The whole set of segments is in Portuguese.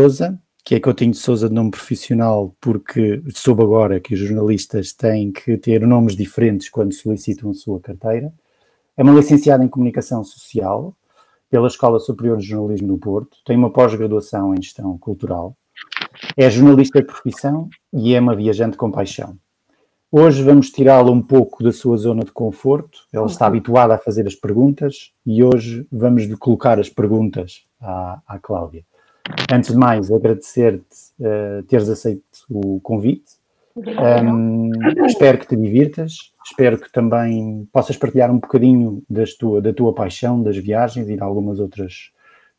Souza, que é Coutinho de Souza de nome profissional, porque soube agora que os jornalistas têm que ter nomes diferentes quando solicitam a sua carteira. É uma licenciada em Comunicação Social pela Escola Superior de Jornalismo do Porto, tem uma pós-graduação em Gestão Cultural, é jornalista de profissão e é uma viajante com paixão. Hoje vamos tirá-la um pouco da sua zona de conforto. Ela está uhum. habituada a fazer as perguntas e hoje vamos colocar as perguntas à, à Cláudia. Antes de mais, agradecer-te uh, teres aceito o convite. Um, espero que te divirtas, espero que também possas partilhar um bocadinho das tua, da tua paixão das viagens e de algumas outras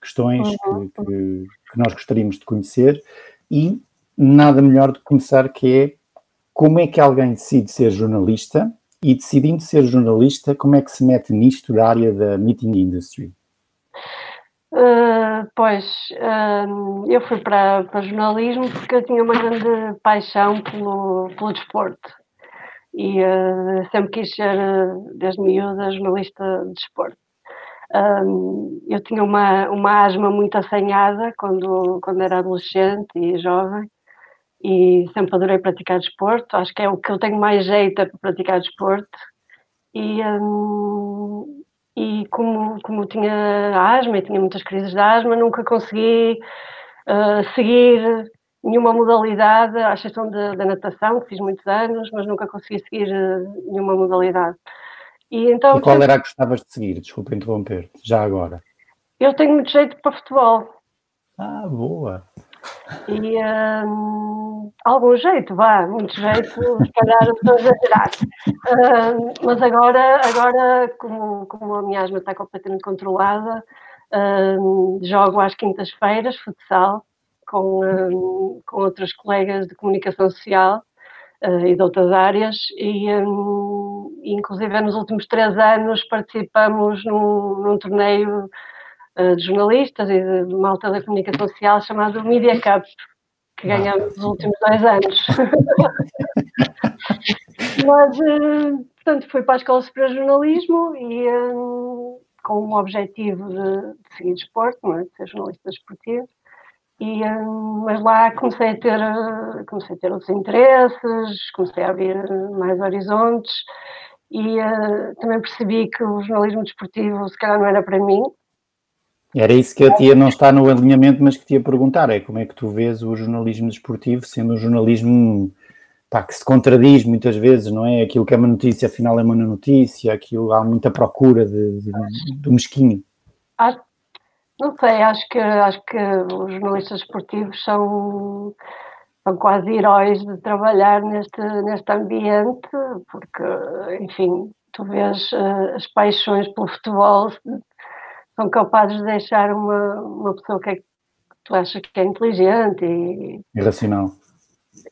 questões uhum. que, que, que, nós gostaríamos de conhecer. E nada melhor de começar que é como é que alguém decide ser jornalista e decidindo ser jornalista, como é que se mete nisto da área da meeting industry? Uh, pois, uh, eu fui para, para jornalismo porque eu tinha uma grande paixão pelo, pelo desporto e uh, sempre quis ser, desde miúda, jornalista de desporto. eu tinha uma, uma asma muito assanhada quando, quando era adolescente e jovem e sempre adorei praticar desporto. Acho que é o que eu tenho mais jeito é para praticar desporto. E, um, e como, como tinha asma e tinha muitas crises de asma, nunca consegui uh, seguir nenhuma modalidade, à exceção da, natação, que fiz muitos anos, mas nunca consegui seguir uh, nenhuma modalidade. E, então, e qual era a que gostavas de seguir? Desculpa interromper já agora. Eu tenho muito jeito para futebol. Ah, boa! E um, algum jeito, vá, muito jeito, se calhar estou a exagerar. Um, mas agora, agora como, como a minha asma está completamente controlada, um, jogo às quintas-feiras futsal com, um, com outros colegas de comunicação social uh, e de outras áreas e um, inclusive nos últimos três anos participamos num, num torneio de jornalistas e de malta da comunicação social chamado Media Cup, que ganhamos nos últimos dois anos. Mas, uh, portanto, fui para a Escola Superior de Jornalismo e um, com o objetivo de, de seguir desporto, é? de ser jornalista desportivo. E, mas lá comecei a ter comecei a ter outros interesses, comecei a abrir mais horizontes e também percebi que o jornalismo desportivo se calhar não era para mim era isso que eu tinha, não está no alinhamento, mas que te ia perguntar, é como é que tu vês o jornalismo desportivo sendo um jornalismo pá, que se contradiz muitas vezes, não é? Aquilo que é uma notícia, afinal é uma notícia, aquilo há muita procura de, de, do mesquinho. não sei, acho que, acho que os jornalistas esportivos são, são quase heróis de trabalhar neste, neste ambiente, porque, enfim, tu vês uh, as paixões pelo futebol são capazes de deixar uma, uma pessoa que, é, que tu achas que é inteligente e irracional.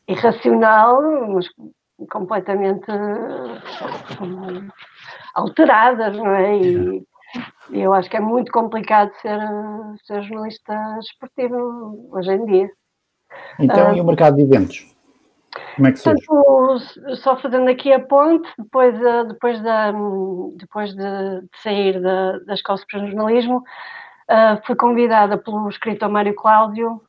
Irracional, mas completamente alteradas, não é? E, e, eu acho que é muito complicado ser, ser jornalista esportivo hoje em dia. Então, uh, e o mercado de eventos? Como é que? Portanto, só fazendo aqui a ponte, depois, de, depois, de, depois de, de sair da, da Escola Superior de Jornalismo, uh, fui convidada pelo escritor Mário Cláudio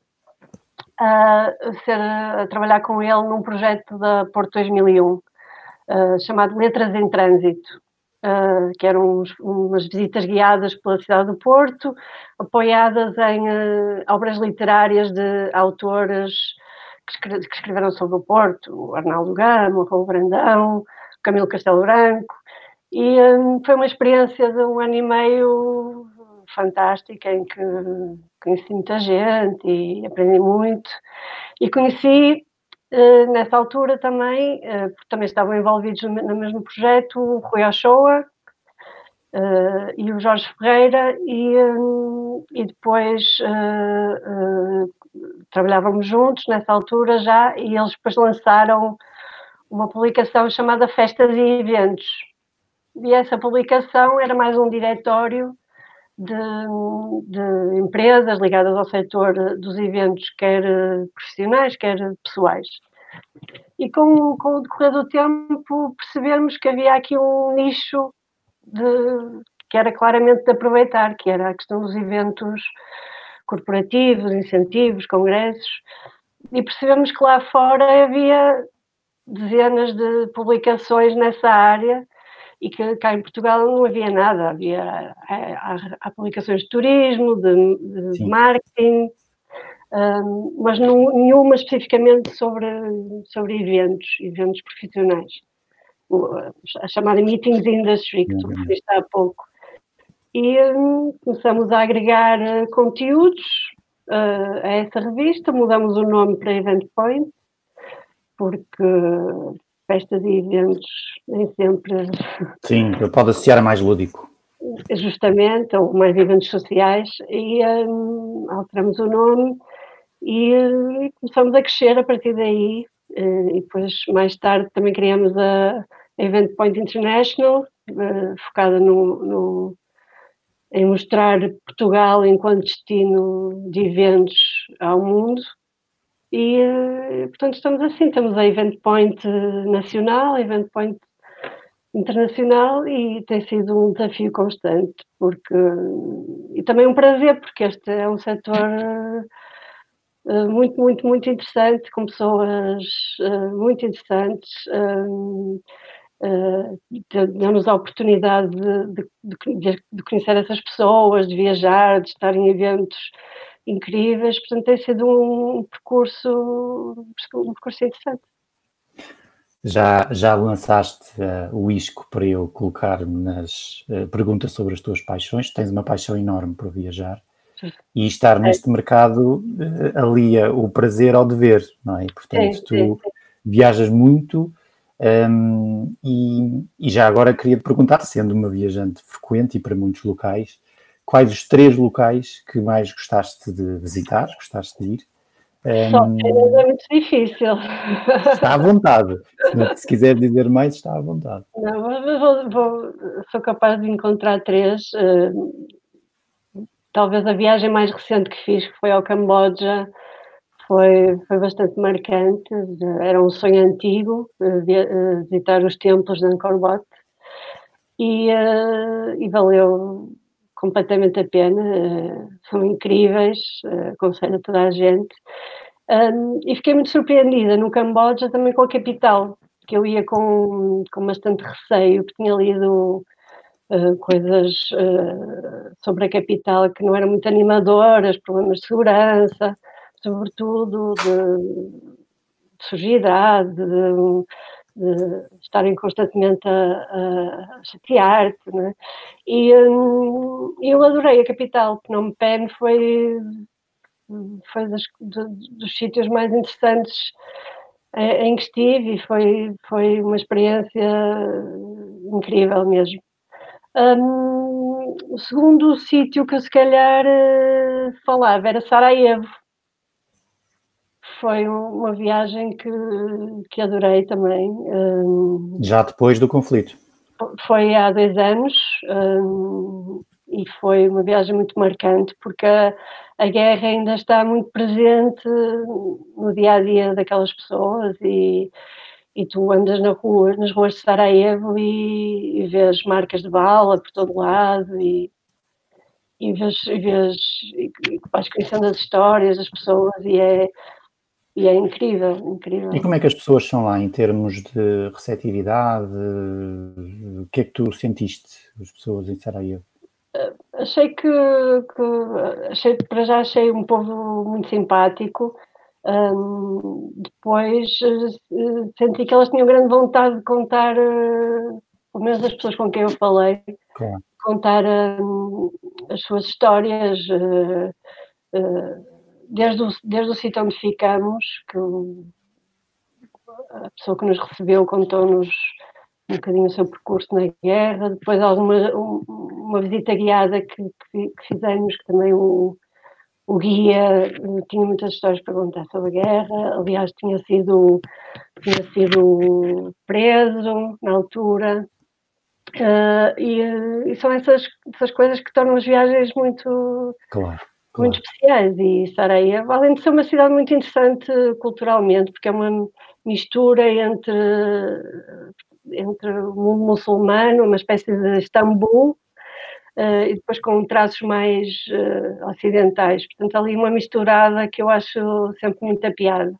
a, ser, a trabalhar com ele num projeto da Porto 2001, uh, chamado Letras em Trânsito. Uh, que eram uns, umas visitas guiadas pela cidade do Porto, apoiadas em uh, obras literárias de autores que, escreveram sobre o Porto, o Arnaldo Gama, o Raul Brandão, o Camilo Castelo Branco, e um, foi uma experiência de um ano e meio fantástica em que conheci muita gente e aprendi muito. E conheci uh, nessa altura também, uh, porque também estavam envolvidos no, no mesmo projeto, o Rui Ochoa, Uh, e o Jorge Ferreira, e, um, e depois trabalhávamos juntos nessa altura já, e eles depois lançaram uma publicação chamada Festas e Eventos. E essa publicação era mais um diretório de, de empresas ligadas ao setor dos eventos, quer profissionais, quer pessoais. E com, com o decorrer do tempo percebermos que havia aqui um nicho de, que era claramente de aproveitar, que era a questão dos eventos corporativos, incentivos, congressos, e percebemos que lá fora havia dezenas de publicações nessa área e que cá em Portugal não havia nada, havia há, há publicações de turismo, de, de marketing, um, mas não, nenhuma especificamente sobre, sobre eventos, eventos profissionais. A chamada Meetings Industry, que tu referiste há pouco. E um, começamos a agregar uh, conteúdos uh, a essa revista, mudamos o nome para Event Point, porque festas e eventos nem sempre. Sim, pode associar a mais lúdico. Justamente, ou mais eventos sociais, e um, alteramos o nome e, e, começamos a crescer a partir daí. Eh, e depois, mais tarde, também criamos a Event Point International, uh, focada no, no, em mostrar Portugal enquanto destino de eventos ao mundo. E, eh, portanto, estamos assim, temos a Event Point nacional, Event Point internacional e tem sido um desafio constante, porque e também um prazer, porque este é um setor uh, muito, muito, muito interessante, com pessoas muito interessantes, uh, damos a oportunidade de, de, de, conhecer essas pessoas, de viajar, de estar em eventos incríveis, portanto tem sido um percurso, um percurso interessante. Já, já lançaste uh, o isco para eu colocar-me nas uh, perguntas sobre as tuas paixões. Tens uma paixão enorme por viajar e estar é. neste mercado uh, alia o prazer ao dever, não é? Portanto, sim, tu sim, viajas muito um, e, e, já agora queria te perguntar, sendo uma viajante frequente e para muitos locais, quais os três locais que mais gostaste de visitar, gostaste de ir? Um, é muito difícil. Está à vontade. Se quiser dizer mais, está à vontade. Não, vou, vou, sou capaz de encontrar três. talvez a viagem mais recente que fiz, que foi ao Camboja, foi, foi bastante marcante. Era um sonho antigo visitar os templos de Angkor Wat e, e valeu completamente a pena, são incríveis, aconselho a toda a gente. E fiquei muito surpreendida no Camboja também com a capital, que eu ia com, com bastante receio, porque tinha lido uh, coisas uh, sobre a capital que não eram muito animadoras, problemas de segurança, sobretudo de, de de, de estarem constantemente a, a chatear-te, né? e um, eu adorei a capital, Phnom Penh foi, foi dos, dos sítios mais interessantes eh, em que estive e foi, foi uma experiência incrível mesmo. Um, o segundo sítio que eu se calhar eh, falava era Sarajevo, foi uma viagem que, que adorei também. Um, Já depois do conflito? Foi há dois anos um, e foi uma viagem muito marcante porque a, a, guerra ainda está muito presente no dia a dia daquelas pessoas e, e tu andas na rua, nas ruas de Sarajevo e, e vês marcas de bala por todo lado e, e vês, e vês e vais conhecendo as histórias das pessoas e é e é incrível, incrível. E como é que as pessoas são lá em termos de receptividade? O que é que tu sentiste, as pessoas em Sarajevo? Uh, achei que, que, achei, para já achei um povo muito simpático. Um, depois uh, senti que elas tinham grande vontade de contar, uh, pelo menos as pessoas com quem eu falei, claro. contar uh, as suas histórias. Uh, desde o, desde o sítio onde ficamos, que o, a pessoa que nos recebeu contou-nos um bocadinho o seu percurso na guerra, depois alguma uma visita guiada que, que, que fizemos, que também o, o guia eh, tinha muitas histórias para contar sobre a guerra, aliás tinha sido, tinha sido preso na altura, uh, e, e, são essas, essas coisas que tornam as viagens muito, claro muito especiais e Sarajevo, além de ser uma cidade muito interessante culturalmente, porque é uma mistura entre, entre o mundo muçulmano, uma espécie de Istambul, uh, e depois com traços mais uh, ocidentais. Portanto, ali uma misturada que eu acho sempre muita piada.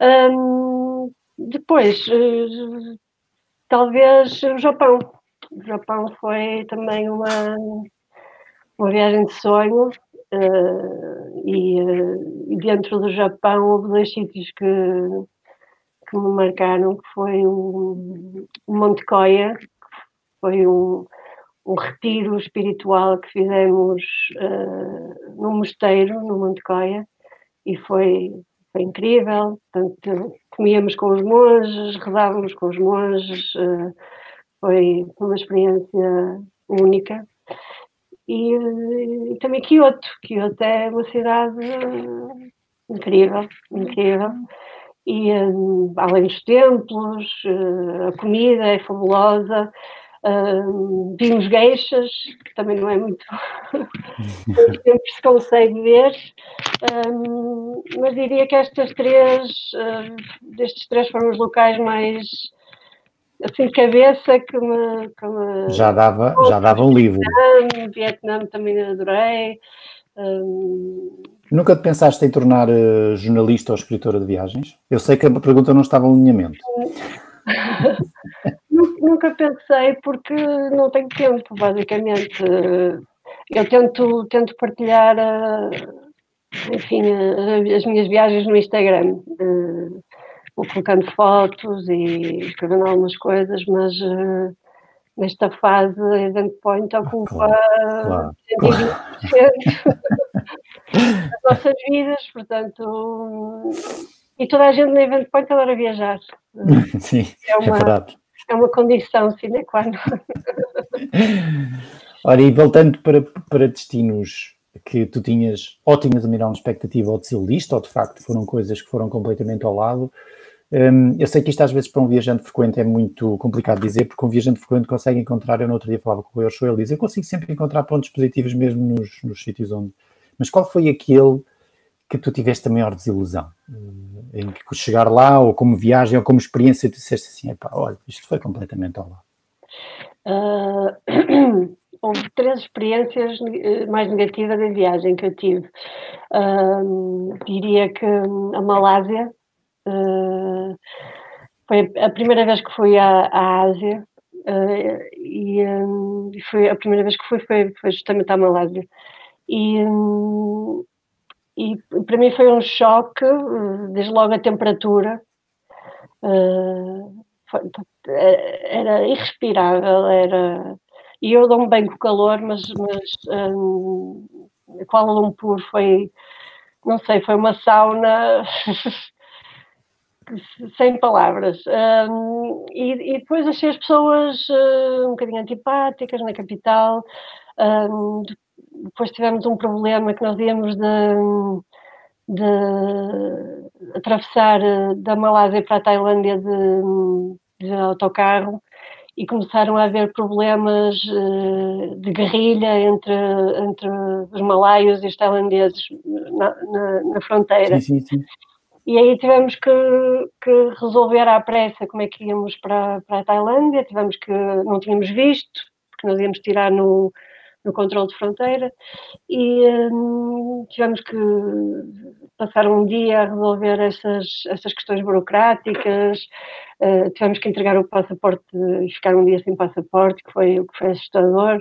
Um, depois, uh, talvez o Japão. O Japão foi também uma, uma viagem de sonho. E, e, dentro do Japão houve dois sítios que, que me marcaram, que foi o, o Monte Koya, que foi um, um retiro espiritual que fizemos uh, num mosteiro, no Monte Coia, e foi, foi incrível. Portanto, comíamos com os monges, rezávamos com os monges, uh, foi uma experiência única. E, e, também Kyoto. Kyoto é uma cidade incrível, incrível. E um, além dos templos, uh, a comida é fabulosa, Uh, vimos geixas, que também não é muito sempre se consegue ver, mas diria que estas três, uh, destes três foram os locais mais assim de cabeça que me, que me já dava já dava um livro Vietnã, Vietnã também adorei um, Nunca te pensaste em tornar uh, jornalista ou escritora de viagens? Eu sei que a pergunta não estava em alinhamento. Nunca pensei porque não tenho tempo, basicamente. Eu tento, tento partilhar, eh, enfim, eh, as minhas viagens no Instagram. Vou colocando fotos e escrevendo algumas coisas, mas eh, nesta fase Event Point ocupa claro, claro, 120% das nossas vidas, portanto, e toda a gente no Event Point adora viajar. Sim, é, uma, é verdade é uma condição sine qua non. Ora, e voltando para, para destinos que tu tinhas, ou tinhas a mirar uma expectativa ou de ser lista, ou de facto foram coisas que foram completamente ao lado. Um, eu sei que isto às vezes para um viajante frequente é muito complicado dizer, porque um viajante frequente consegue encontrar, eu no outro dia falava com o Show, ele diz, eu consigo sempre encontrar pontos positivos mesmo nos, nos sítios onde... Mas qual foi aquele que tu tiveste a maior desilusão? Eh, em que chegar lá, ou como viagem, ou como experiência, tu disseste assim: epá, olha, isto foi completamente ao lado. Uh, houve três experiências eh, mais negativas da viagem que eu tive. Uh, diria que a Malásia uh, foi a primeira vez que fui à, à Ásia. e um, foi a primeira vez que fui foi, foi justamente à Malásia. E, um, e para mim foi um choque, desde logo a temperatura. Uh, foi, era irrespirável, era. E eu dou-me bem com o calor, mas, mas um, Kuala Lumpur foi, não sei, foi uma sauna sem palavras. Um, e, e, depois achei as pessoas uh, um bocadinho antipáticas na capital. Um, depois tivemos um problema que nós íamos de, de atravessar eh, da Malásia para a Tailândia de, de autocarro e começaram a haver problemas eh, de guerrilha entre, entre os malaios e os tailandeses na, na, na fronteira. Sim, sim, sim. E aí tivemos que, que, resolver à pressa como é que íamos para, para a Tailândia, tivemos que, não tínhamos visto, porque nós íamos tirar no, no controle de fronteira. E hum, tivemos que passar um dia a resolver essas, essas questões burocráticas, uh, tivemos que entregar o passaporte e ficar um dia sem passaporte, que foi o que foi assustador.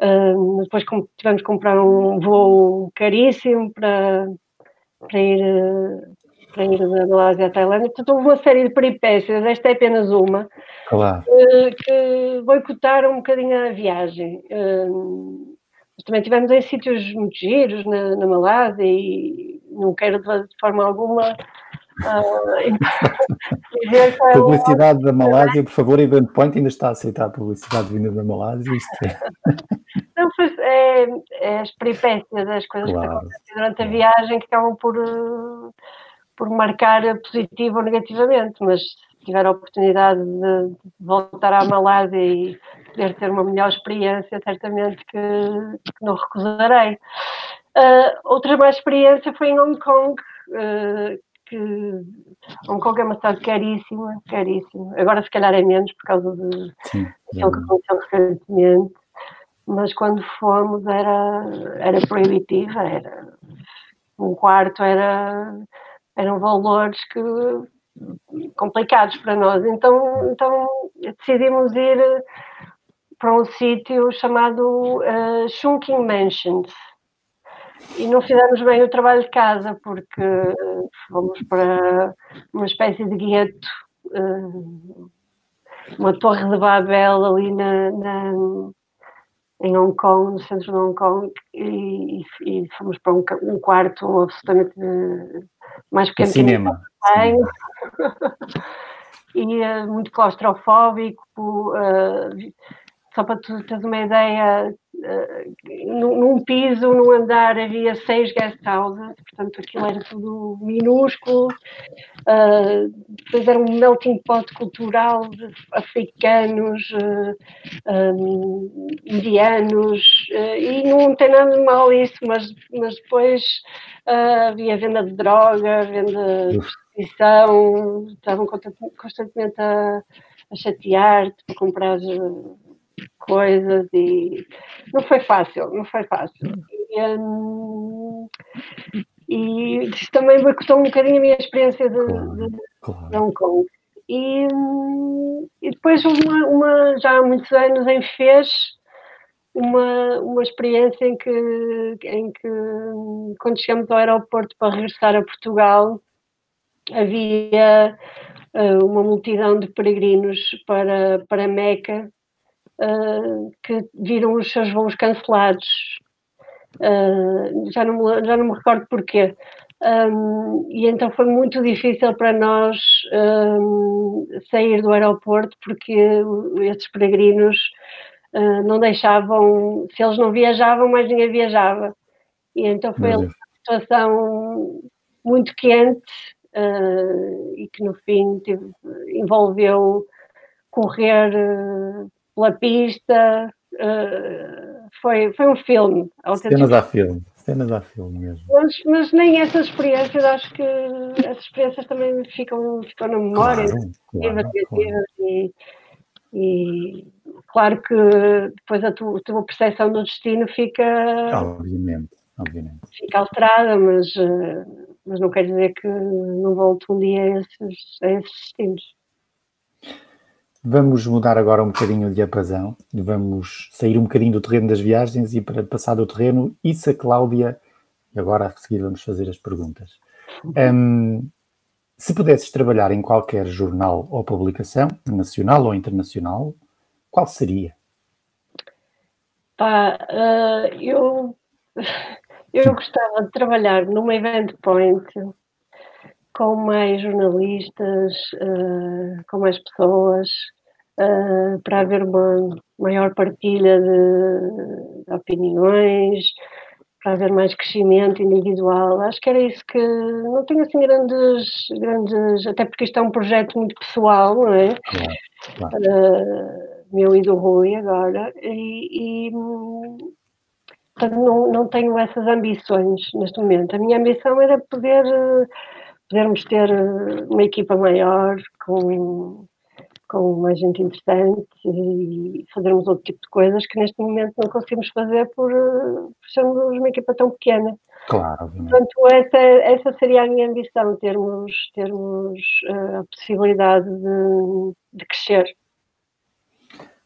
Uh, depois tivemos que comprar um voo caríssimo para, para ir para ir da Malásia à Tailândia. Portanto, houve uma série de peripécias, esta é apenas uma, claro. que, que boicotaram um bocadinho a viagem. Uh, mas também tivemos em sítios muito giros na, na Malásia e não quero de, forma alguma Uh, publicidade da Malásia, por favor, Event Point ainda está a aceitar publicidade vinda da Malásia. Isto é... Não, é, é as peripécias, as coisas claro. que acontecem durante a viagem que acabam por, por marcar positivo ou negativamente, mas se tiver a oportunidade de, voltar à Malásia e poder ter uma melhor experiência, certamente que, que não recusarei. Uh, outra mais experiência foi em Hong Kong, uh, que Hong Kong é uma cidade caríssima, caríssima. Agora se calhar é menos por causa de Sim, que aconteceu recentemente. mas quando fomos era, era proibitiva, era um quarto era eram valores que complicados para nós. Então, então decidimos ir para um sítio chamado uh, Shunking Mansions. E não fizemos bem o trabalho de casa, porque fomos para uma espécie de gueto, uma torre de Babel ali na, na em Hong Kong, no centro de Hong Kong, e, e fomos para um, um, quarto absolutamente mais pequeno que cinema. e uh, muito claustrofóbico. Uh, só para tu teres uma ideia, uh, num, piso, num andar, havia seis guest houses, portanto aquilo era tudo minúsculo. Uh, depois era um melting pot cultural de africanos, um, indianos, e não tem nada de mal isso, mas, mas depois havia venda de droga, venda de prostituição, estavam constantemente a, a chatear-te para comprar coisas e não foi fácil, não foi fácil. E, um, e isso também boicotou um bocadinho a minha experiência de, de, de Hong Kong. E, hum, e depois houve uma, uma, já há muitos anos em Fez uma, uma experiência em que, em que quando chegamos ao aeroporto para regressar a Portugal havia uh, uma multidão de peregrinos para, para Meca uh, que viram os seus voos cancelados. Uh, já, não me, já não me recordo porquê. Um, e então foi muito difícil para nós um, sair do aeroporto porque esses peregrinos uh, não deixavam, se eles não viajavam, mais ninguém viajava. E então foi uma situação muito quente uh, e que no fim teve, envolveu correr uh, pela pista. Uh, foi, foi um filme. Cenas a filme, cenas a filme mesmo. Mas, mas, nem essas experiências, acho que essas experiências também ficam, ficam na memória, claro, claro, claro. E, e, claro que depois a, tu, a tua percepção do destino fica. Obviamente, obviamente. Fica alterada, mas, eh, mas não quer dizer que não volte um dia a esses, a esses destinos. Vamos mudar agora um bocadinho de diapasão, vamos sair um bocadinho do terreno das viagens e para passar do terreno, isso a Cláudia, e agora a seguir vamos fazer as perguntas. Um, se pudesses trabalhar em qualquer jornal ou publicação, nacional ou internacional, qual seria? Pá, uh, eu, eu gostava de trabalhar numa event point com mais jornalistas, uh, com mais pessoas, uh, para haver uma maior partilha de, de, opiniões, para haver mais crescimento individual. Acho que era isso que não tenho assim grandes, grandes, até porque isto é um projeto muito pessoal, não é? Claro, claro. Uh, meu e do Rui agora, e, e não, não tenho essas ambições neste momento. A minha ambição era poder podermos ter eh, uma equipa maior, com, com mais gente interessante e fazermos outro tipo de coisas que neste momento não conseguimos fazer por, eh, por sermos uma equipa tão pequena. Claro. Portanto, essa, essa seria a minha ambição, termos, termos uh, a possibilidade de, de crescer.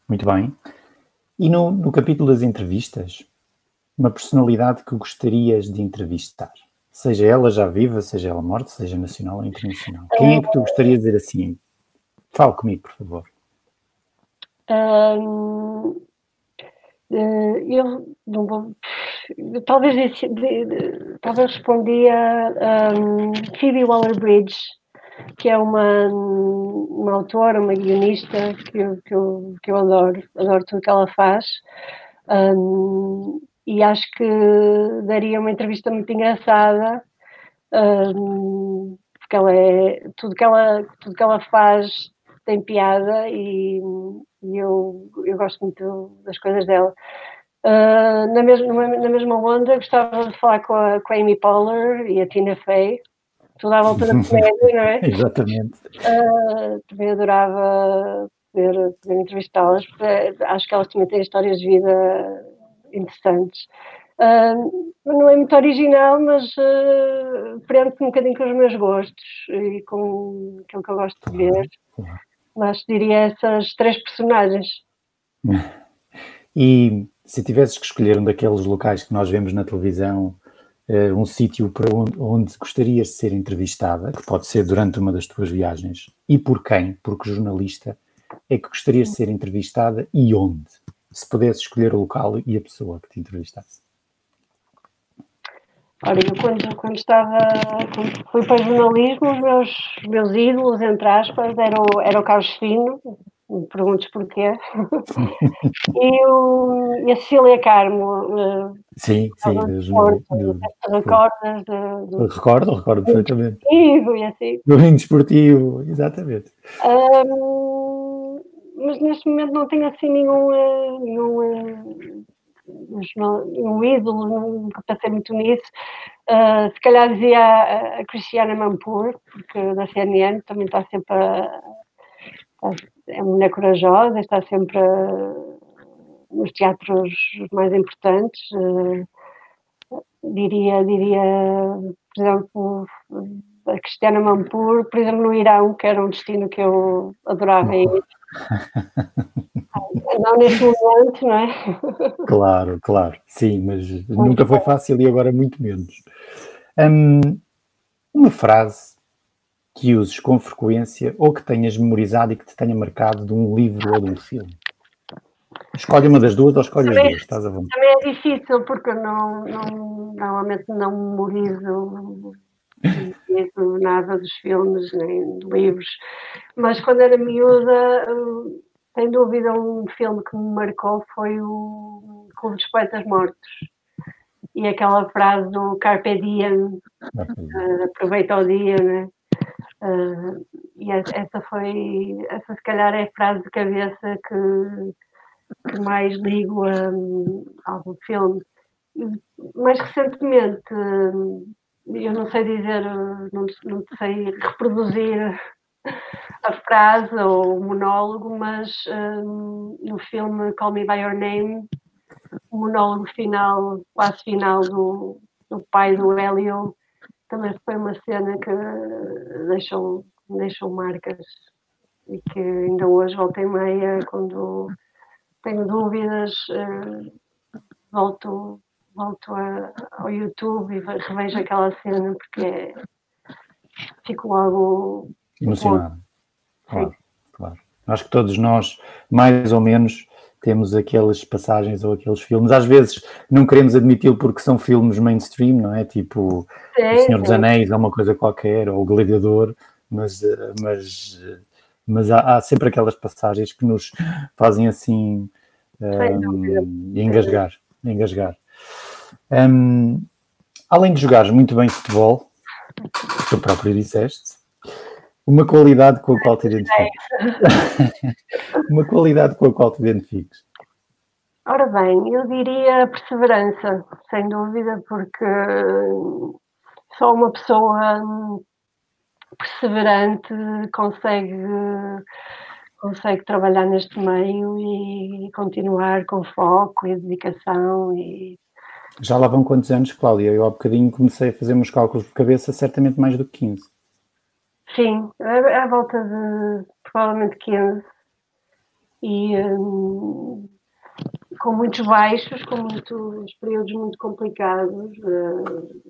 Muito bem. E no, no capítulo das entrevistas, uma personalidade que gostarias de entrevistar? Seja ela já viva, seja ela morta, seja nacional ou internacional. Quem é que tu gostarias de dizer assim? Fale comigo, por favor. Eh, eu não vou. Talvez, talvez respondia um, Phoebe Waller-Bridge, que é uma, uma autora, uma guionista que eu, que eu, que eu adoro, adoro tudo que ela faz. Um, e acho que daria uma entrevista muito engraçada, um, porque ela é tudo que ela, tudo que ela faz tem piada e, e eu, eu gosto muito das coisas dela. Uh, na, mesma, na mesma onda, gostava de falar com a, com a Amy Poehler e a Tina Fey, tudo à volta da comédia, não é? Exatamente. Uh, também adorava poder, poder entrevistá-las, porque acho que elas também têm histórias de vida interessantes. Uh, não é muito original, mas uh, prende um bocadinho com os meus gostos e com aquilo que eu gosto de ver. Mas diria essas três personagens. E se tivesses que escolher um daqueles locais que nós vemos na televisão, uh, um sítio para onde, onde, gostarias de ser entrevistada, que pode ser durante uma das tuas viagens, e por quem? Porque jornalista é que gostarias de ser entrevistada e onde? Se pudesse escolher o local e a pessoa que te entrevistasse. Olha, eu quando, quando estava, quando fui para jornalismo, os meus, meus ídolos, entre aspas, era o, era o Carlos Fino, me perguntes porquê, e, o, e a Cecília Carmo. Eh, sim, sim, recordas? Do, recordo, recordo perfeitamente. E assim. Do ringue desportivo, exatamente. Um, mas neste momento não tenho assim nenhum, eh, nenhum eh, um ídolo, nunca pensei muito nisso. Uh, se calhar dizia a, Cristiana Mampur, porque da CNN também está sempre a, é uma mulher corajosa, está sempre nos teatros mais importantes. Diria, diria, por exemplo, a Cristiana Mampur, por exemplo, no Irão, que era um destino que eu adorava ir. Não neste momento, não é? Claro, claro, sim, mas muito nunca foi fácil e agora muito menos. Um, uma frase que uses com frequência ou que tenhas memorizado e que te tenha marcado de um livro ou de um filme? Escolhe uma das duas ou escolhe também, as duas, estás a vontade. Também é difícil porque eu não, não, normalmente não memorizo nada dos filmes nem de livros, mas quando era miúda sem dúvida, um filme que me marcou foi o Clube dos Poetas Mortos. E aquela frase do Carpe Diem, uh, aproveita o dia, né? Uh, e essa foi, essa se calhar é a frase de cabeça que, que mais ligo a, a algum filme. Mais recentemente, eu não sei dizer, não, não sei reproduzir a frase ou o monólogo, mas um, no filme Call Me By Your Name, o monólogo final, quase final do, do pai do Hélio, também foi uma cena que deixou, deixou marcas e que ainda hoje, volta e meia, quando tenho dúvidas, uh, volto, volto a, ao YouTube e revejo aquela cena porque é, fico logo Emocionado. Claro, claro. Acho que todos nós, mais ou menos, temos aquelas passagens ou aqueles filmes. Às vezes não queremos admiti-lo porque são filmes mainstream, não é? Tipo sim, O Senhor dos Anéis ou uma coisa qualquer, ou O Gladiador, mas, mas, mas há, há sempre aquelas passagens que nos fazem assim um, engasgar. engasgar. Um, além de jogares muito bem futebol, tu próprio disseste, uma qualidade com a qual te identifiques. Uma qualidade com a qual te identifiques. Ora bem, eu diria perseverança, sem dúvida, porque só uma pessoa perseverante consegue, consegue trabalhar neste meio e continuar com foco e dedicação. E... Já lá vão quantos anos, Cláudia? Eu há bocadinho comecei a fazer uns cálculos de cabeça, certamente mais do que 15. Sim, à volta de provavelmente 15. E um, com muitos baixos, com muitos períodos muito complicados, uh,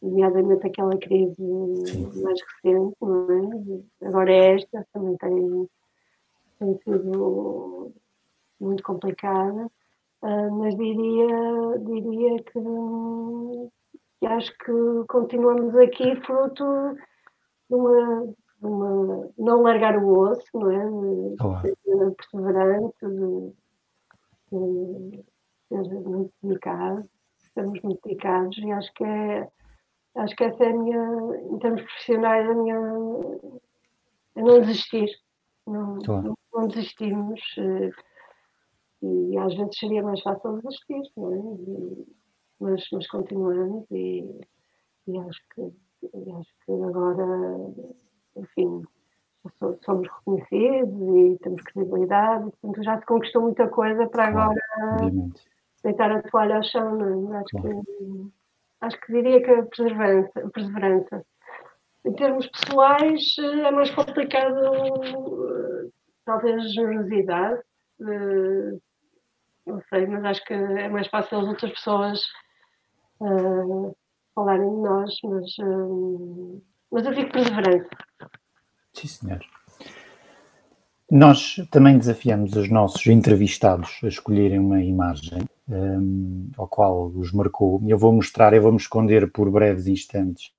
nomeadamente aquela crise Sim. mais recente, não é? Agora é esta, também tem, tem sido muito complicada, uh, mas diria, diria que, que acho que continuamos aqui fruto uma, uma, não largar o osso, não é? Claro. Ser perseverante, de, de, ser muito dedicado, sermos muito dedicados e acho que é acho que essa é a minha, em termos profissionais, a minha é não desistir. Não, não, não, desistimos. Eh, e às vezes seria mais fácil desistir, não é? E, mas, mas continuamos e, e acho que e acho que agora, enfim, somos reconhecidos e temos credibilidade, portanto já se conquistou muita coisa para agora obviamente. deitar a toalha ao chão, não é? Acho, claro. que, acho que diria que a perseverança, perseverança. Em termos pessoais é mais complicado talvez a generosidade, não sei, mas acho que é mais fácil as outras pessoas uh, falarem de nós, mas, uh, mas eu digo perseverança. Sim, senhor. Nós também desafiamos os nossos entrevistados a escolherem uma imagem um, ao qual os marcou. Eu vou mostrar, eu vou me esconder por breves instantes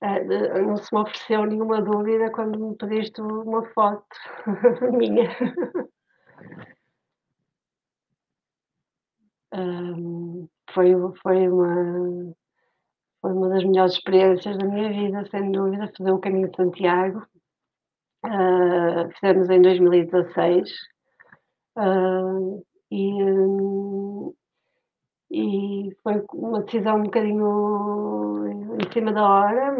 Uh, não se me ofereceu nenhuma dúvida quando me pediste uma foto minha. um, foi, foi, uma, foi uma das melhores experiências da minha vida, sem dúvida, fazer o Caminho de Santiago. Uh, fizemos em 2016. Uh, e, um, e foi uma decisão um bocadinho em cima da hora.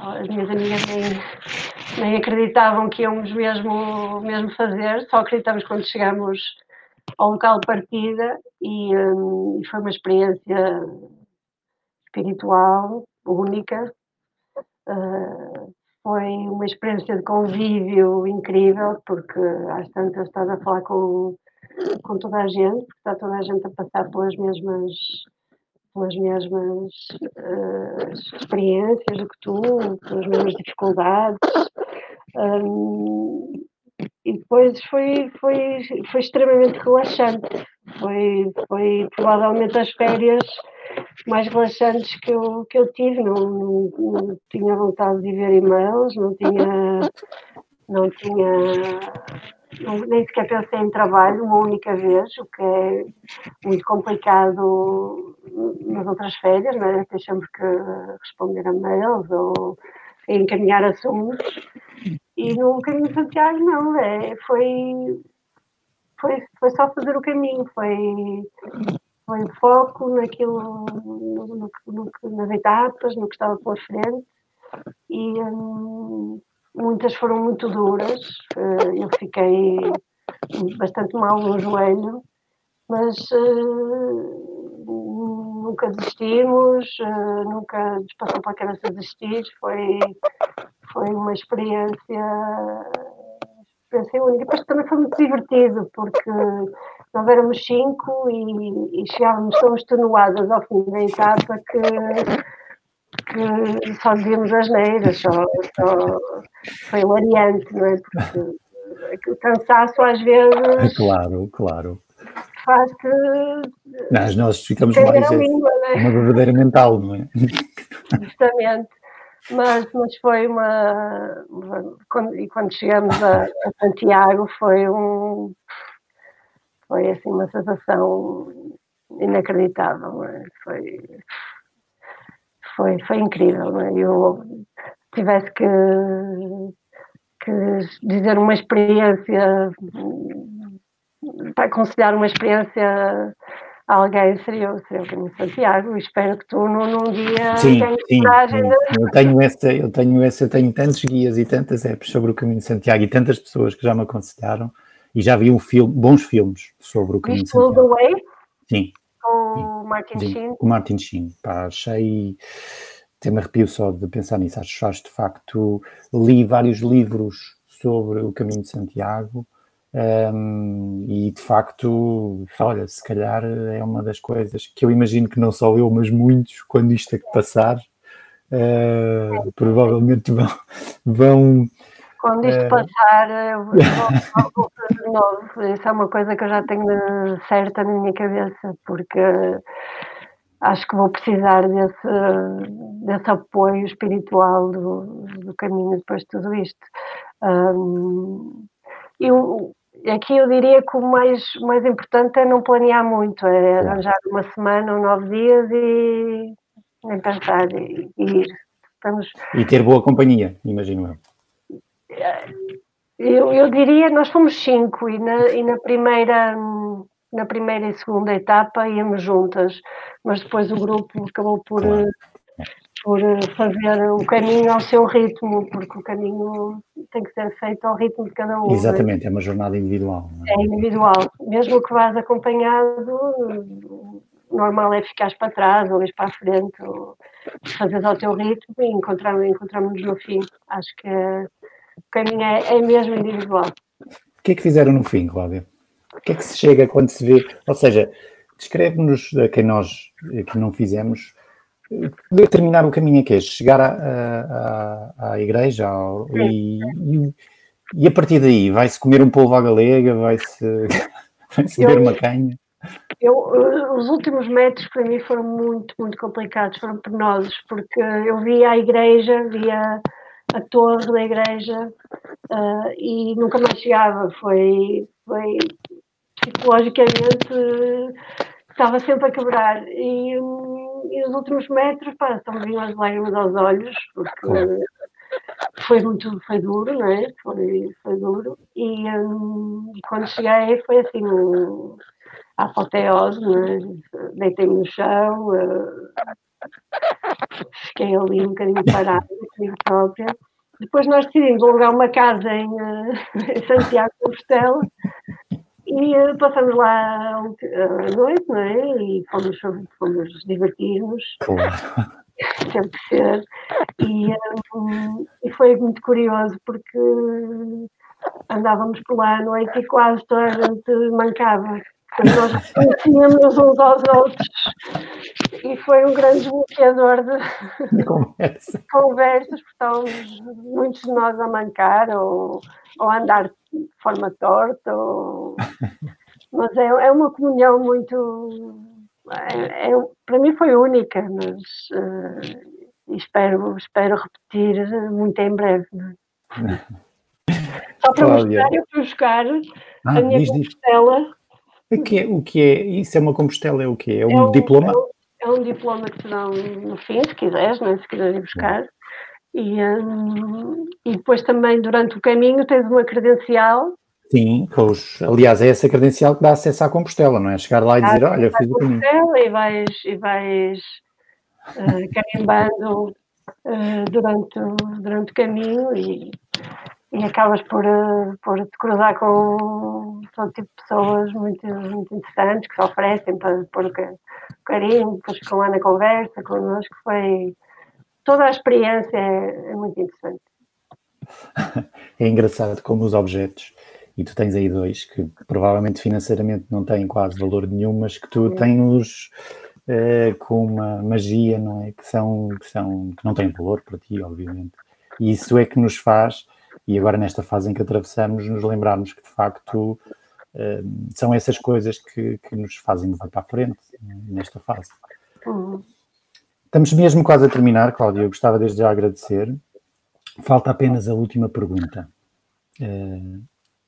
As minhas amigas nem, nem acreditavam que íamos mesmo, mesmo fazer, só acreditamos quando chegamos ao local de partida e, um, foi uma experiência espiritual única. Uh, foi uma experiência de convívio incrível, porque às tantas estás a falar com com toda a gente, porque está toda a gente a passar pelas mesmas, pelas mesmas uh, experiências do que tu, pelas mesmas dificuldades. Um, e depois foi, foi, foi extremamente relaxante. Foi, foi provavelmente as férias mais relaxantes que eu, que eu tive. Não, não, não tinha vontade de ver e-mails, não tinha, não tinha nem sequer pensei em trabalho uma única vez, o que é muito complicado nas outras férias, não é? Sempre que responder a mails ou encaminhar assuntos. E no caminho de Santiago, não, é, foi, foi, foi só fazer o caminho, foi, foi foco naquilo, no, no, no, nas etapas, no que estava pela frente. E, hum, muitas foram muito duras, eh, eu fiquei bastante mal no joelho, mas uh, nunca desistimos, uh, nunca nos passou pela cabeça desistir, foi, foi uma experiência, experiência única. Depois também foi muito divertido, porque nós éramos cinco e, e chegávamos tão extenuadas ao fim da etapa que que só dizíamos as neiras, só, só foi hilariante, não é? Porque o cansaço às vezes. Claro, claro. Faz que. Nós, nós ficamos mais. Língua, é? Uma verdadeira mental, não é? Justamente. Mas, mas foi uma. Quando, e quando chegamos a, a Santiago foi um. Foi assim uma sensação inacreditável, é? Foi foi, foi incrível. Não é? Eu tivesse que, que dizer uma experiência, para aconselhar uma experiência a alguém seria, seria o Caminho de Santiago. Espero que tu num, num dia sim, tenhas sim, coragem sim. De... Eu tenho essa, eu tenho essa, eu tenho tantos guias e tantas apps sobre o Caminho de Santiago e tantas pessoas que já me aconselharam e já vi um filme, bons filmes sobre o Caminho de Santiago. The Way? Sim, com o Martin Sheen. O Martin Sheen, pá, achei. Até-me arrepio só de pensar nisso. Acho, acho de facto. Li vários livros sobre o caminho de Santiago. Um, e de facto, olha, se calhar é uma das coisas que eu imagino que não só eu, mas muitos, quando isto passar, uh, provavelmente vão, vão quando isto é... passar, eu vou, vou fazer de novo. Isso é uma coisa que eu já tenho certa na minha cabeça, porque acho que vou precisar desse, desse apoio espiritual do, do caminho depois de tudo isto. Um, eu, aqui eu diria que o mais, mais importante é não planear muito, é arranjar uma semana ou nove dias e nem pensar e, e ir. Estamos... E ter boa companhia, imagino eu. Eu, eu diria, nós fomos cinco e na, e na primeira na primeira e segunda etapa íamos juntas, mas depois o grupo acabou por, claro. por fazer o caminho ao seu ritmo, porque o caminho tem que ser feito ao ritmo de cada um. É? Exatamente, é uma jornada individual. É? é? individual. Mesmo que vás acompanhado, normal é ficares para trás ou ir para a frente, ou fazer ao teu ritmo e encontramos-nos no fim. Acho que o caminho é, é mesmo individual. O que é que fizeram no fim, Cláudia? O que é que se chega quando se vê? Ou seja, descreve-nos a quem nós que não fizemos determinar o caminho é que é chegar à, à, à igreja ao, e, e, e, a partir daí vai-se comer um polvo à galega, vai-se vai beber uma canha. Eu, os últimos metros para mim foram muito, muito complicados, foram penosos, porque eu via a igreja, via a torre da igreja uh, e nunca mais chegava. Foi, foi psicologicamente estava sempre a quebrar. E, e os últimos metros, pá, estão vindo as lágrimas aos olhos, porque foi muito, foi duro, não é? Foi, foi duro. E, um, quando cheguei foi assim, um, a apoteose, né? deitei-me no chão, uh, fiquei ali um bocadinho parada comigo própria. Depois nós decidimos alugar uma casa em, em Santiago de Compostela e uh, passamos lá a noite, não é? E fomos, fomos divertir-nos. Claro. Sempre ser. E, um, e foi muito curioso porque andávamos por lá à noite e quase toda a gente mancava nós conhecíamos uns aos outros e foi um grande desbloqueador de, de conversa. conversas, porque estávamos muitos de nós a mancar ou, ou a andar de forma torta. Ou... Mas é, é uma comunhão muito. É, é, para mim foi única, mas uh, espero, espero repetir muito em breve. É? Só para Cláudia. mostrar, eu fui buscar ah, a minha diz, costela o que, é, o que é? Isso é uma Compostela? É o quê? É um, é um diploma? É um, é um, diploma que te dão no fim, se quiseres, né? se quiseres ir buscar. E, um, e depois também, durante o caminho, tens uma credencial. Sim, aliás, é essa credencial que dá acesso à Compostela, não é? Chegar lá e dizer, ah, olha, fiz o caminho. E vais, e vais uh, carimbando uh, durante, durante o caminho e e acabas por, eh, por te cruzar com todo tipo de pessoas muito, muito interessantes que se oferecem para pôr o carinho, depois ficam lá na conversa connosco. Foi toda a experiência é, é muito interessante. É engraçado como os objetos, e tu tens aí dois que provavelmente financeiramente não têm quase valor nenhum, mas que tu tens-os é, com uma magia, não é? Que são, que são que não têm valor para ti, obviamente. E isso é que nos faz e agora nesta fase em que atravessamos, nos lembrarmos que de facto uh, são essas coisas que, que, nos fazem mover para a frente nesta fase. Uhum. Estamos mesmo quase a terminar, Cláudia. Eu gostava desde já agradecer. Falta apenas a última pergunta. Uh,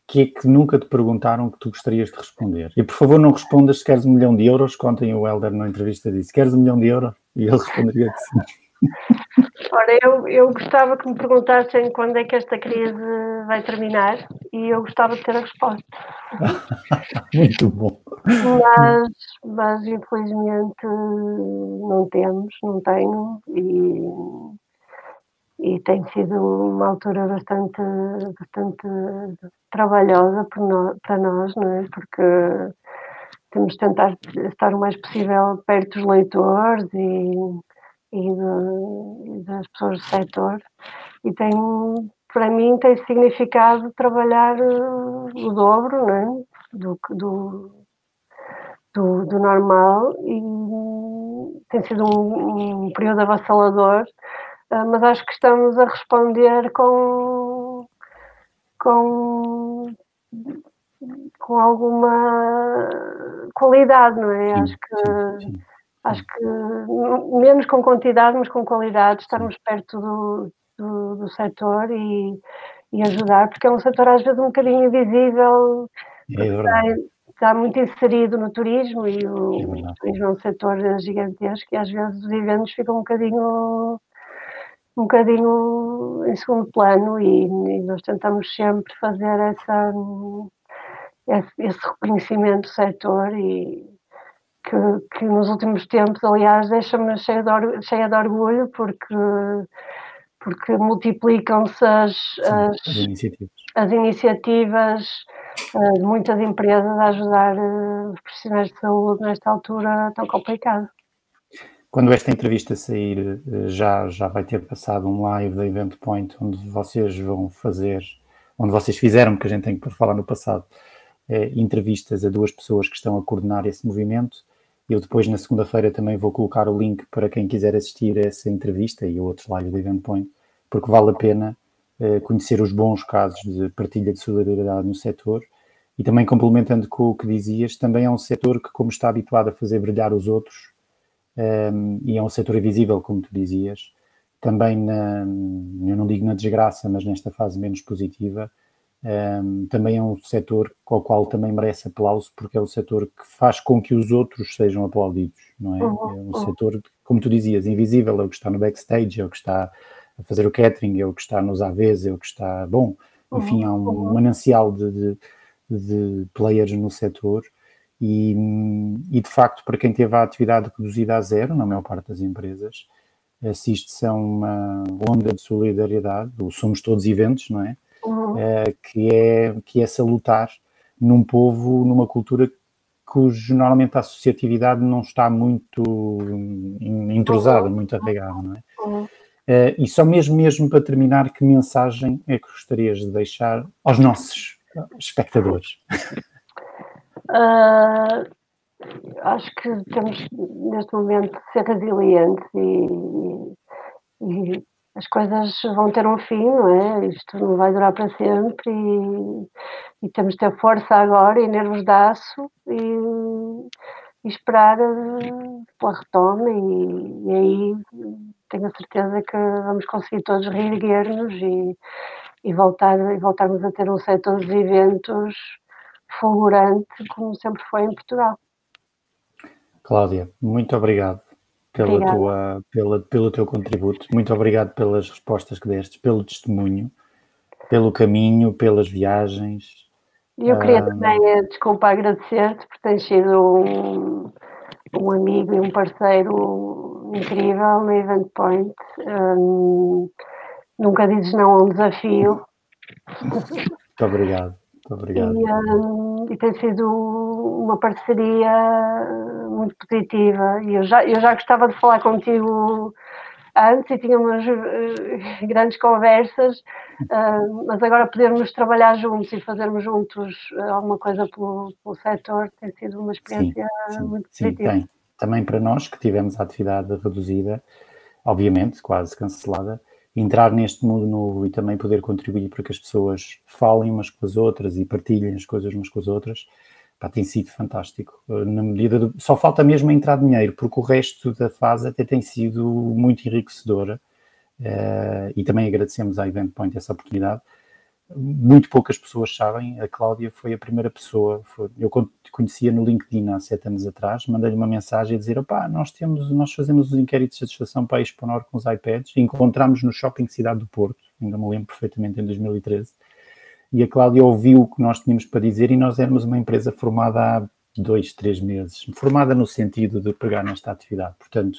que é que nunca te perguntaram que tu gostarias de responder? E por favor, não respondas se queres um milhão de euros. Contem o Helder na entrevista disse: Queres um milhão de euros? E ele responderia que sim. Ora, eu, eu gostava que me perguntassem quando é que esta crise vai terminar e eu gostava de ter a resposta. Muito bom. Mas, mas infelizmente não temos, não tenho e, e tem sido uma altura bastante, bastante trabalhosa para nós, não é? Porque temos de tentar estar o mais possível perto dos leitores e e, de, das pessoas do setor e tem, para mim tem significado trabalhar eh, o dobro né, do, do, do, do normal e tem sido um, um período avassalador, uh, mas acho que estamos a responder com, com com alguma qualidade, não é? Sim, acho que sim, sim. Acho que menos com quantidade, mas com qualidade, estarmos perto do, do, do setor e, e, ajudar, porque é um setor às vezes um bocadinho invisível, é está, está, muito inserido no turismo e o, é o, turismo é um setor gigantesco e às vezes os eventos ficam um bocadinho um bocadinho em segundo plano e, e nós tentamos sempre fazer essa esse, esse reconhecimento do setor e que, que, nos últimos tempos, aliás, deixa-me cheia, de, cheia de orgulho porque, porque multiplicam-se as, as, as, iniciativas, as iniciativas uh, de muitas empresas a ajudar uh, os profissionais de saúde nesta altura tão complicada. Quando esta entrevista sair, eh, já, já vai ter passado um live da Event Point onde vocês vão fazer, onde vocês fizeram, porque a gente tem que falar no passado, eh, entrevistas a duas pessoas que estão a coordenar esse movimento. Eu depois, na segunda-feira, também vou colocar o link para quem quiser assistir a essa entrevista e outros live da Event Point, porque vale a pena eh, conhecer os bons casos de partilha de solidariedade no setor. E também complementando com o que dizias, também é um setor que, como está habituado a fazer brilhar os outros, um, e é um setor invisível, como tu dizias, também na, eu não digo na desgraça, mas nesta fase menos positiva, um, também é um setor ao qual também merece aplauso, porque é um setor que faz com que os outros sejam aplaudidos, não é? Uhum, é um uhum. setor, como tu dizias, invisível, é o que está no backstage, é o que está a fazer o catering, é o que está nos AVs, é o que está, bom, enfim, há um uhum. manancial de, de, de players no setor e, e, de facto, para quem teve a atividade reduzida a zero, na maior parte das empresas, assiste-se a uma onda de solidariedade, ou somos todos eventos, não é? Uhum. É, que, é que é salutar num povo, numa cultura cujo normalmente a associatividade não está muito entrosada, uhum. muito arraigada, não é? Uhum. É, e só mesmo, mesmo para terminar, que mensagem é que gostarias de deixar aos nossos espectadores? Uh, acho que temos neste momento de ser resilientes e, e, as coisas vão ter um fim, não é? Isto não vai durar para sempre e, e temos de ter força agora e nervos de aço e, e esperar eh, pela retoma e, e, aí tenho a certeza que vamos conseguir todos reerguer-nos e, e, voltar, e voltarmos a ter um setor de eventos fulgurante, como sempre foi em Portugal. Cláudia, muito obrigado pela tua, pela, pelo teu contributo, muito obrigado pelas respostas que deste, pelo testemunho, pelo caminho, pelas viagens. E eu queria uh... também, eh, desculpa, agradecer-te por teres sido um, um amigo e um parceiro incrível no Event Point. Um, nunca dizes não a um desafio. Muito obrigado. Muito obrigado. E, um, e, tem sido uma parceria muito positiva. E eu já, eu já gostava de falar contigo antes e tínhamos uh, grandes conversas, uh, mas agora podermos trabalhar juntos e fazermos juntos uh, alguma coisa pelo, pelo setor tem sido uma experiência sim, sim, muito sim, positiva. Tem. Também para nós que tivemos a atividade reduzida, obviamente, quase cancelada, entrar neste mundo novo e também poder contribuir para que as pessoas falem umas com as outras e partilhem as coisas umas com as outras, pá, tem sido fantástico. Eh, na medida do... Só falta mesmo entrar dinheiro, porque o resto da fase até tem sido muito enriquecedora uh, e também agradecemos à Event Point essa oportunidade. Muito poucas pessoas sabem, a Cláudia foi a primeira pessoa, foi... eu conhecia no LinkedIn há sete anos atrás, mandei-lhe uma mensagem a dizer, opá, nós temos, nós fazemos os inquéritos de satisfação para a Exponor com os iPads, encontramos no Shopping Cidade do Porto, ainda me lembro perfeitamente, em 2013, e a Cláudia ouviu o que nós tínhamos para dizer e nós éramos uma empresa formada há dois, três meses, formada no sentido de pegar nesta atividade, portanto,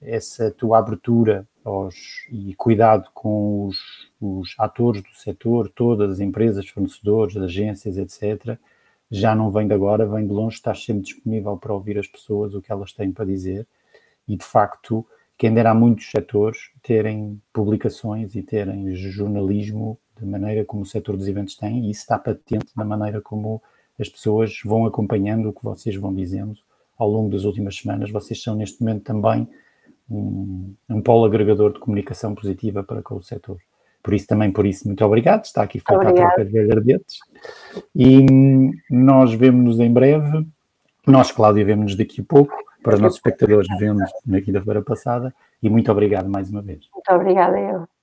essa tua abertura aos, e cuidado com os, os atores do setor, todas as empresas, fornecedores, agências, etc., já não vem de agora, vem de longe, estás sempre disponível para ouvir as pessoas, o que elas têm para dizer, e de facto, quem dera a muitos setores terem publicações e terem jornalismo da maneira como o setor dos eventos tem, e isso está patente na maneira como as pessoas vão acompanhando o que vocês vão dizendo ao longo das últimas semanas. Vocês são neste momento também um, um polo agregador de comunicação positiva para com o setor. Por isso, também por isso, muito obrigado. Está aqui feita a troca de agradeços. E nós vemos-nos em breve. Nós, Cláudia, vemos-nos daqui a pouco. Para os nossos espectadores, vemos na quinta-feira passada. E muito obrigado mais uma vez. Muito obrigada, eu.